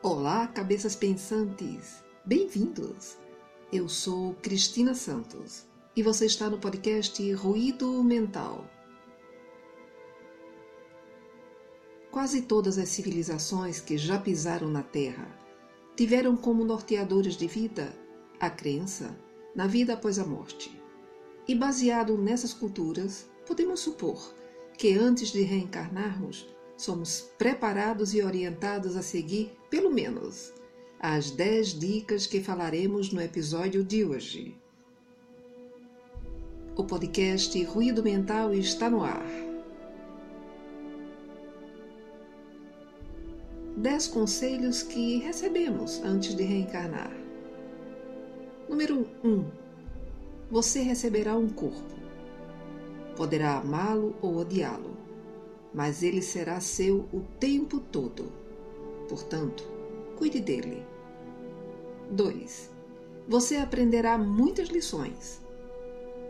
Olá, cabeças pensantes! Bem-vindos! Eu sou Cristina Santos e você está no podcast Ruído Mental. Quase todas as civilizações que já pisaram na Terra tiveram como norteadores de vida a crença na vida após a morte. E baseado nessas culturas, podemos supor que antes de reencarnarmos, somos preparados e orientados a seguir, pelo menos, as 10 dicas que falaremos no episódio de hoje. O podcast Ruído Mental está no ar. 10 conselhos que recebemos antes de reencarnar. Número 1. Você receberá um corpo. Poderá amá-lo ou odiá-lo mas ele será seu o tempo todo. Portanto, cuide dele. 2. Você aprenderá muitas lições.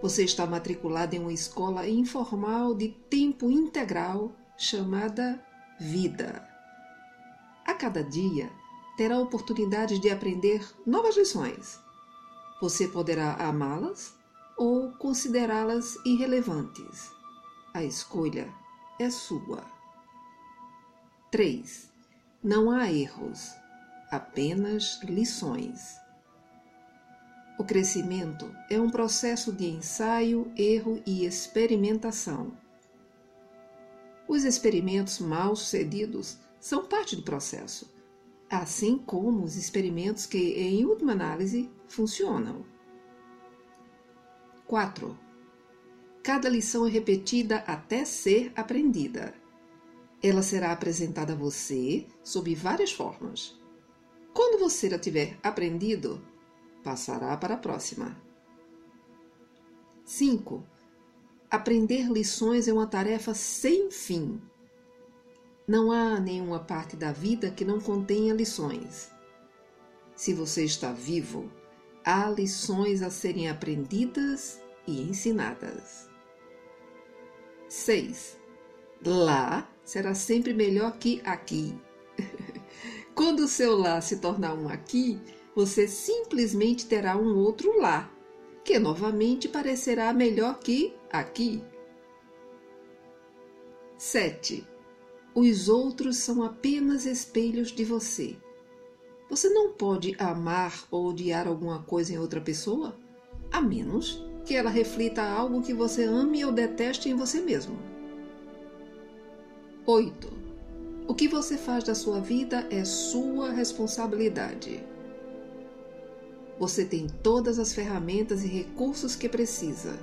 Você está matriculado em uma escola informal de tempo integral chamada Vida. A cada dia terá oportunidade de aprender novas lições. Você poderá amá-las ou considerá-las irrelevantes. A escolha é sua. 3. Não há erros, apenas lições. O crescimento é um processo de ensaio, erro e experimentação. Os experimentos mal sucedidos são parte do processo, assim como os experimentos que, em última análise, funcionam. 4 Cada lição é repetida até ser aprendida. Ela será apresentada a você sob várias formas. Quando você a tiver aprendido, passará para a próxima. 5. Aprender lições é uma tarefa sem fim. Não há nenhuma parte da vida que não contenha lições. Se você está vivo, há lições a serem aprendidas e ensinadas. 6. Lá será sempre melhor que aqui. Quando o seu lá se tornar um aqui, você simplesmente terá um outro lá, que novamente parecerá melhor que aqui. 7. Os outros são apenas espelhos de você. Você não pode amar ou odiar alguma coisa em outra pessoa, a menos que ela reflita algo que você ame ou deteste em você mesmo. 8. O que você faz da sua vida é sua responsabilidade. Você tem todas as ferramentas e recursos que precisa.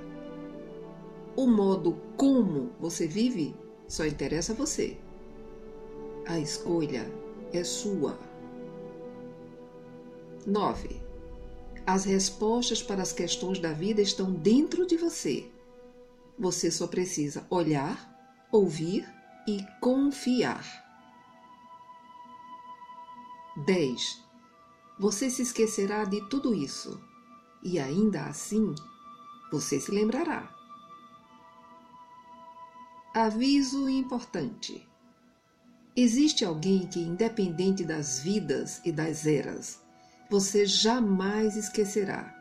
O modo como você vive só interessa a você. A escolha é sua. 9. As respostas para as questões da vida estão dentro de você. Você só precisa olhar, ouvir e confiar. 10. Você se esquecerá de tudo isso e ainda assim você se lembrará. Aviso importante: existe alguém que, independente das vidas e das eras, você jamais esquecerá,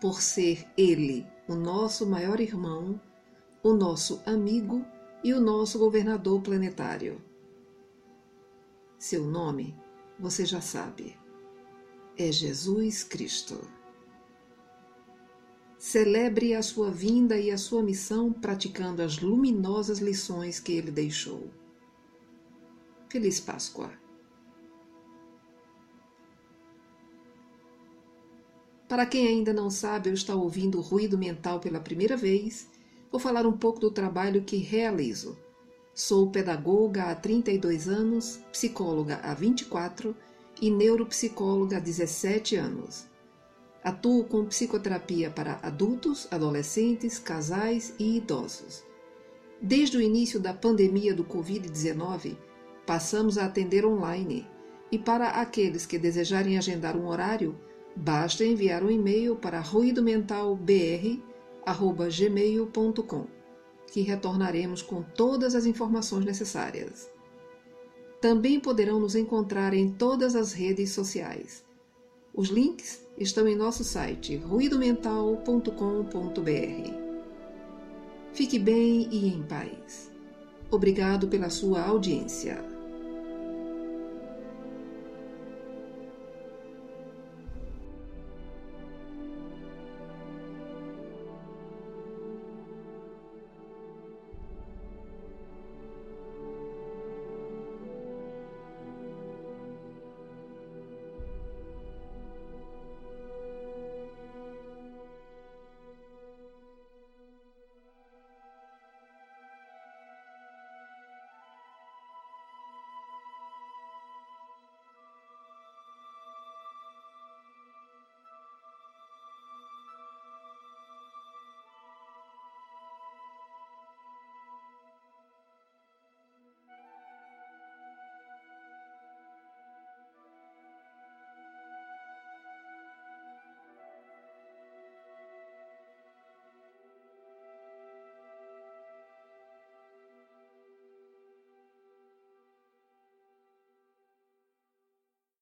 por ser Ele o nosso maior irmão, o nosso amigo e o nosso governador planetário. Seu nome você já sabe. É Jesus Cristo. Celebre a sua vinda e a sua missão praticando as luminosas lições que ele deixou. Feliz Páscoa! Para quem ainda não sabe ou está ouvindo o ruído mental pela primeira vez, vou falar um pouco do trabalho que realizo. Sou pedagoga há 32 anos, psicóloga há 24 e neuropsicóloga há 17 anos. Atuo com psicoterapia para adultos, adolescentes, casais e idosos. Desde o início da pandemia do Covid-19, passamos a atender online e para aqueles que desejarem agendar um horário, Basta enviar um e-mail para ruidomentalbr@gmail.com, que retornaremos com todas as informações necessárias. Também poderão nos encontrar em todas as redes sociais. Os links estão em nosso site ruidomental.com.br. Fique bem e em paz. Obrigado pela sua audiência.